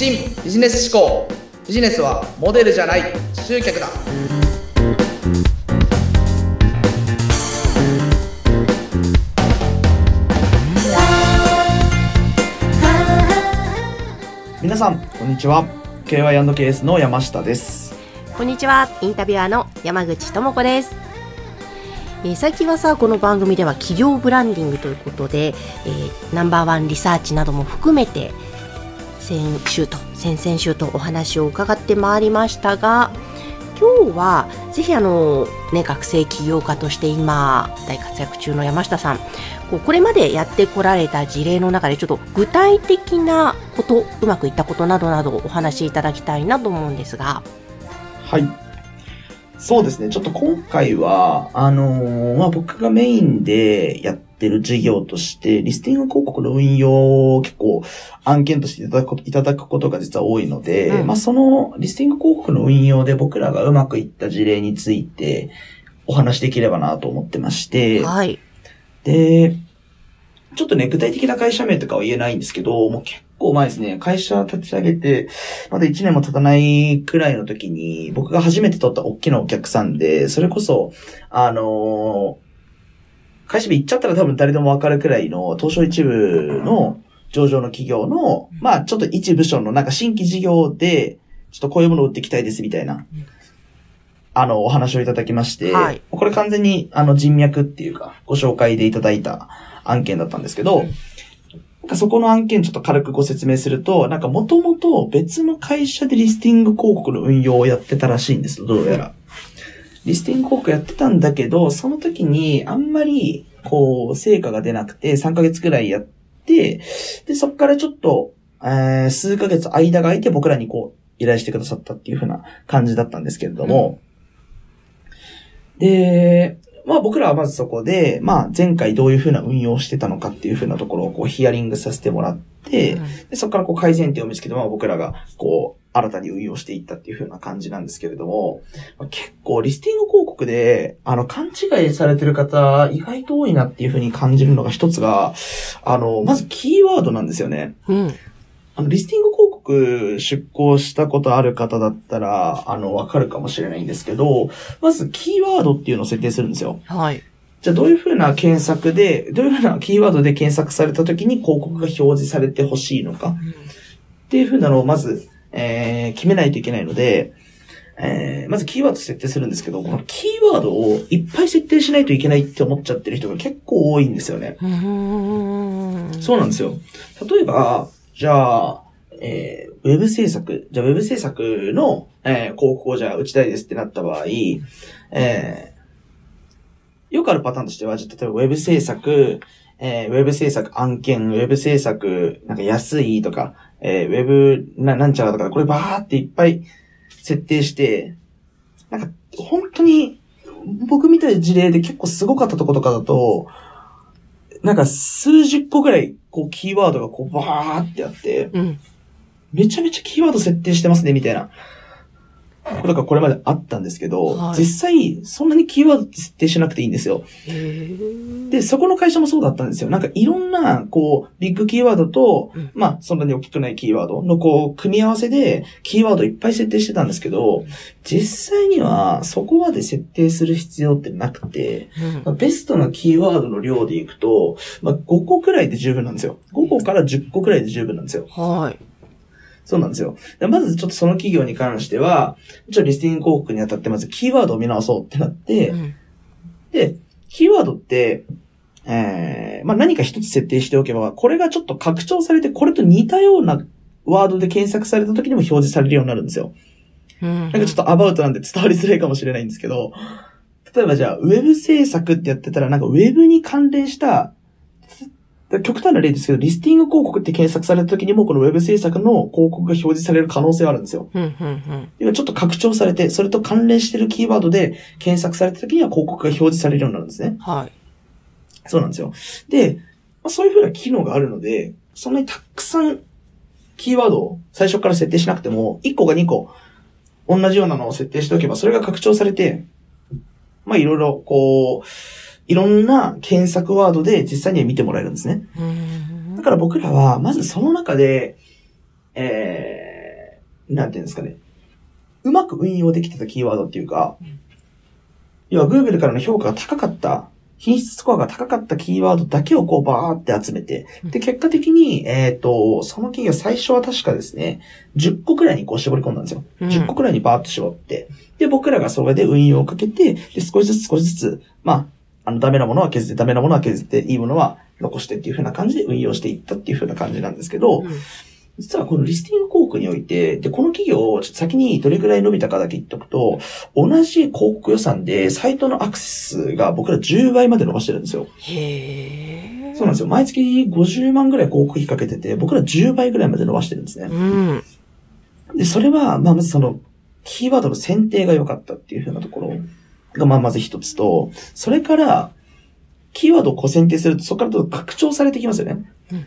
新ビジネス思考。ビジネスはモデルじゃない集客だ。皆さんこんにちは。KY&KS の山下です。こんにちは、インタビュアーの山口智子です。えー最近はさ、この番組では企業ブランディングということで、えーナンバーワンリサーチなども含めて、先週と先々週とお話を伺ってまいりましたが、今日はぜひあの、ね、学生起業家として今大活躍中の山下さん、こうこれまでやってこられた事例の中でちょっと具体的なこと、うまくいったことなどなどお話しいただきたいなと思うんですが、はい。そうですね。ちょっと今回はあのーまあ僕がメインでやってる事業としてリスティング広告の運用を結構案件としていただくこといただくことが実は多いので、うんまあそのリスティング広告の運用で僕らがうまくいった事例についてお話しできればなと思ってまして、はい。で、ちょっとね、具体的な会社名とかは言えないんですけど、もう結構前ですね、会社立ち上げて、まだ1年も経たないくらいの時に、僕が初めて取った大きなお客さんで、それこそ、あのー会社名言っちゃったら多分誰でもわかるくらいの、東証一部の上場の企業の、まあちょっと一部署のなんか新規事業で、ちょっとこういうものを売っていきたいですみたいな、あの、お話をいただきまして、はい。これ完全にあの人脈っていうか、ご紹介でいただいた案件だったんですけど、なんかそこの案件ちょっと軽くご説明すると、なんかもともと別の会社でリスティング広告の運用をやってたらしいんですよ、どうやら。リスティング広告やってたんだけど、その時にあんまり、こう、成果が出なくて、3ヶ月くらいやって、で、そっからちょっと、えー数ヶ月間が空いて僕らにこう、依頼してくださったっていう風な感じだったんですけれども、で、まあ僕らはまずそこで、まあ前回どういう風な運用をしてたのかっていう風なところをこうヒアリングさせてもらって、でそこからこう改善点を見つけて、まあ僕らがこう新たに運用していったっていう風な感じなんですけれども、まあ結構リスティング広告で、あの勘違いされてる方意外と多いなっていう風に感じるのが一つが、あの、まずキーワードなんですよね。うん。あの、リスティング広告出稿したことある方だったら、あの、わかるかもしれないんですけど、まずキーワードっていうのを設定するんですよ。はい。じゃあどういう風な検索で、どういう風なキーワードで検索された時に広告が表示されてほしいのかっていう風なのをまず、えー、決めないといけないので、えー、まずキーワード設定するんですけど、このキーワードをいっぱい設定しないといけないって思っちゃってる人が結構多いんですよね。そうなんですよ。例えば、じゃあ、えー、ウェブ制作、じゃあウェブ制作の、えー、広告をじゃあ打ちたいですってなった場合、えー、よくあるパターンとしては、じゃあ例えばウェブ制作、えー、ウェブ制作案件、ウェブ制作、なんか安いとか、えー、ウェブな、なんちゃらとか、これバーっていっぱい設定して、なんか、本当に、僕みたいな事例で結構すごかったとことかだと、なんか数十個ぐらい、こう、キーワードがこう、バーってあって、うん。めちゃめちゃキーワード設定してますね、みたいな。ことがこれまであったんですけど、はい実際、そんなにキーワードって設定しなくていいんですよ。で、そこの会社もそうだったんですよ。なんかいろんな、こう、ビッグキーワードと、うんまあ、そんなに大きくないキーワードの、こう、組み合わせで、キーワードいっぱい設定してたんですけど、実際には、そこまで設定する必要ってなくて、まあベストなキーワードの量でいくと、まあ、5個くらいで十分なんですよ。5個から10個くらいで十分なんですよ。はい。そうなんですよ。でまずちょっとその企業に関しては、ちょっとリスティング広告にあたってまずキーワードを見直そうってなって、うんで、キーワードって、えー、まあ、何か一つ設定しておけば、これがちょっと拡張されて、これと似たようなワードで検索された時にも表示されるようになるんですよ。うんなんかちょっとアバウトなんで伝わりづらいかもしれないんですけど、例えばじゃあ、ウェブ制作ってやってたら、なんかウェブに関連した、極端な例ですけど、リスティング広告って検索された時にも、このウェブ制作の広告が表示される可能性はあるんですよ。うんうんうんちょっと拡張されて、それと関連してるキーワードで検索された時には広告が表示されるようになるんですね。はい。そうなんですよ。で、まあ、そういう風な機能があるので、そんなにたくさんキーワードを最初から設定しなくても、1個か2個同じようなのを設定しておけば、それが拡張されて、まあいろいろこう、いろんな検索ワードで実際には見てもらえるんですね。うんだから僕らは、まずその中で、えなんていうんですかね。うまく運用できてたキーワードっていうか、要は Google からの評価が高かった、品質スコアが高かったキーワードだけをこうバーって集めて、で、結果的に、えっ、と、その企業最初は確かですね、10個くらいにこう絞り込んだんですよ。うん10個くらいにバーッと絞って、で、僕らがそれで運用をかけて、で、少しずつ少しずつ、まあ、あの、ダメなものは削って、ダメなものは削って、いいものは残してっていう風な感じで運用していったっていう風な感じなんですけど、うん実はこのリスティング広告において、で、この企業、ちょっと先にどれくらい伸びたかだけ言っとくと、同じ広告予算で、サイトのアクセス数が僕ら10倍まで伸ばしてるんですよ。へえ。そうなんですよ。毎月50万ぐらい広告費かけてて、僕ら10倍ぐらいまで伸ばしてるんですね。うん。で、それは、まあ、まずその、キーワードの選定が良かったっていう風なところが、まあ、まず一つと、それから、キーワードをこう選定すると、そこからどんどん拡張されてきますよね。うん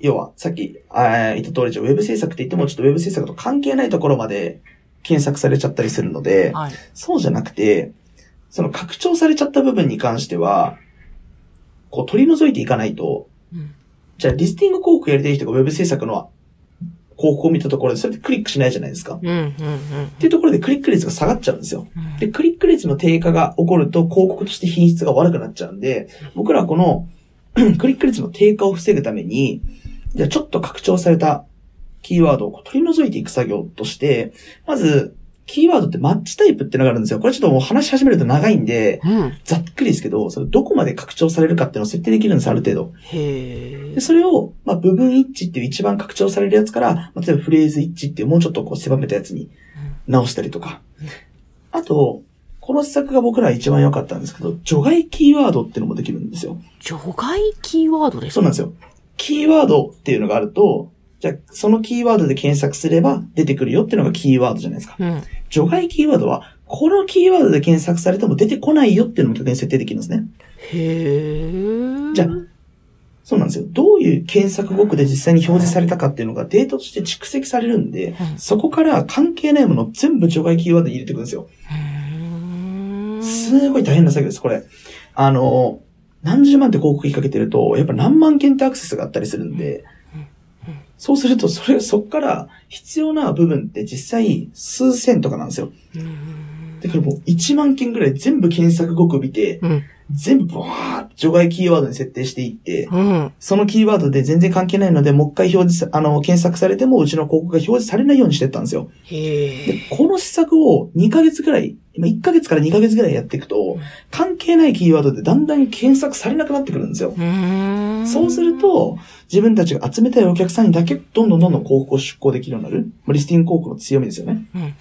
要は、さっき、あー言った通り、じゃあウェブ制作って言っても、ちょっとウェブ制作と関係ないところまで検索されちゃったりするので、はい。そうじゃなくて、その拡張されちゃった部分に関しては、こう取り除いていかないと、うんじゃあリスティング広告やりたい人がウェブ制作の広告を見たところで、それでクリックしないじゃないですか。っうん、うん、ていうところでクリック率が下がっちゃうんですよ。うん。で、クリック率の低下が起こると広告として品質が悪くなっちゃうんで、僕らはこの クリック率の低下を防ぐために、じゃあちょっと拡張されたキーワードを取り除いていく作業として、まず、キーワードってマッチタイプってのがあるんですよ。これちょっともう話し始めると長いんで、うん。ざっくりですけど、それどこまで拡張されるかっていうのを設定できるんです、ある程度。で、。それを、まあ、部分一致っていう一番拡張されるやつから、まあ例えばフレーズ一致っていうもうちょっとこう狭めたやつに直したりとか。あと、この施策が僕ら一番良かったんですけど、除外キーワードっていうのもできるんですよ。除外キーワードですか？そうなんですよ。キーワードっていうのがあると、じゃあ、そのキーワードで検索すれば出てくるよっていうのがキーワードじゃないですか。うん。除外キーワードは、このキーワードで検索されても出てこないよっていうのも逆に設定できるんですね。へえ。じゃあそうなんですよ。どういう検索語句で実際に表示されたかっていうのがデータとして蓄積されるんで、うんそこから関係ないものを全部除外キーワードに入れていくんですよ。うんすごい大変な作業です、これ。あの、何十万って広告費かけてると、やっぱ何万件ってアクセスがあったりするんで、そうすると、それ、そっから必要な部分って実際数千とかなんですよ。うんだからもう1万件ぐらい全部検索語句見て、うん。全部バーって除外キーワードに設定していって、うん。そのキーワードで全然関係ないので、もう一回表示さ、あの、検索されても、うちの広告が表示されないようにしてったんですよ。へでえ。、この施策を2ヶ月ぐらい、今1ヶ月から2ヶ月ぐらいやっていくと、関係ないキーワードでだんだん検索されなくなってくるんですよ。うんそうする、と、自分たちが集めたいお客さんにだけ、どんどんどんどん広告を出稿できるようになる。まあリスティング広告の強みですよね。うん。うん。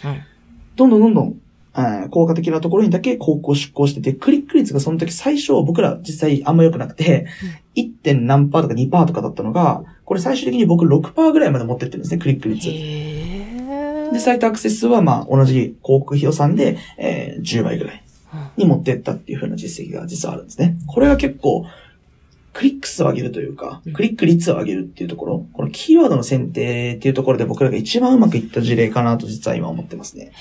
どんどんどんどん効果的なところにだけ広告を出稿してて、クリック率がその時最初僕ら実際あんま良くなくて、1. 点何パーとか2%パーとかだったのが、これ最終的に僕6%パーぐらいまで持ってってるんですね、クリック率。で、サイトアクセス数はまあ同じ広告費予算で、えー10倍ぐらいに持ってったっていう風な実績が実はあるんですね。これが結構、クリック数を上げるというかうん、クリック率を上げるっていうところ、このキーワードの選定っていうところで僕らが一番うまくいった事例かなと実は今思ってますね。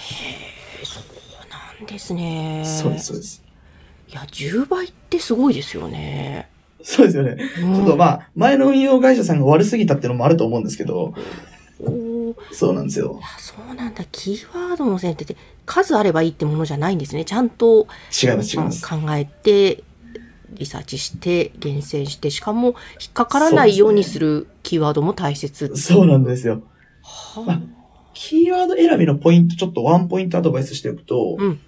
んですね。そうです、そうです。いや、10倍ってすごいですよね。そうですよね。ちちょっとまあ、前の運用会社さんが悪すぎたっていうのもあると思うんですけど、そうなんですよ。や、そうなんだ。キーワードの選定って数あればいいってものじゃないんですね。ちゃんと違います、違います。考えて、リサーチして、厳選して、しかも引っかからないようにするキーワードも大切。そうなんですよ。はまあキーワード選びのポイント、ちょっとワンポイントアドバイスしておくと、うん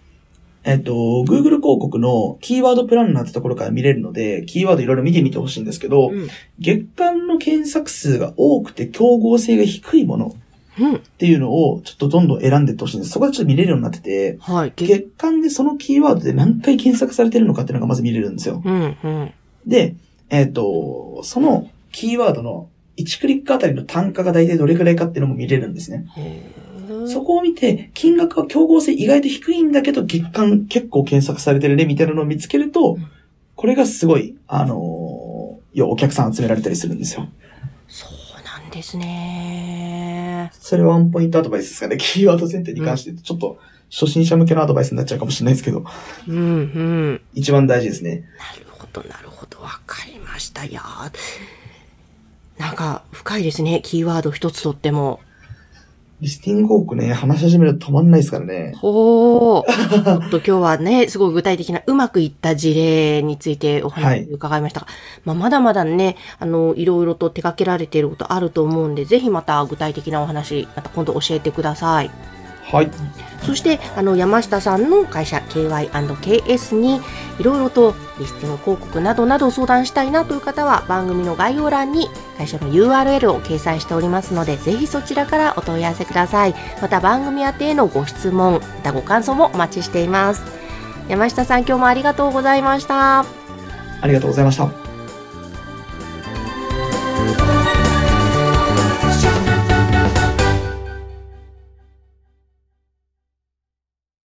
えっと、Google 広告のキーワードプランナーってところから見れるので、キーワードいろいろ見てみてほしいんですけど、うん。月間の検索数が多くて競合性が低いものうん。っていうのをちょっとどんどん選んでいってほしいんです。そこでちょっと見れるようになってて、はい。げ月間でそのキーワードで何回検索されてるのかっていうのがまず見れるんですよ。うん。うん。で、えっ、と、そのキーワードの1クリックあたりの単価が大体どれくらいかっていうのも見れるんですね。そこを見て、金額は競合性意外と低いんだけど、月間結構検索されてるね、みたいなのを見つけるとうん、これがすごい、あのーお客さん集められたりするんですよ。そうなんですね。それはワンポイントアドバイスですかね。キーワード選定に関して、ちょっと初心者向けのアドバイスになっちゃうかもしれないですけど、うん。うん。一番大事ですね。なるほど、なるほど。わかりました。いやーなんか、深いですね。キーワード一つとっても。リスティング広告ね、話し始めると止まんないですからね。ほー。ちょっと今日はね、すごい具体的なうまくいった事例についてお話を伺いましたが、まあ、まだまだね、あの、いろいろと手掛けられていることあると思うんで、ぜひまた具体的なお話、また今度教えてください。はい。そして、あの、山下さんの会社 KY&KS に、いろいろとリスティング広告などなどを相談したいなという方は、番組の概要欄に会社の URL を掲載しておりますので、ぜひそちらからお問い合わせください。また番組宛てへのご質問、またご感想もお待ちしています。山下さん、今日もありがとうございました。ありがとうございました。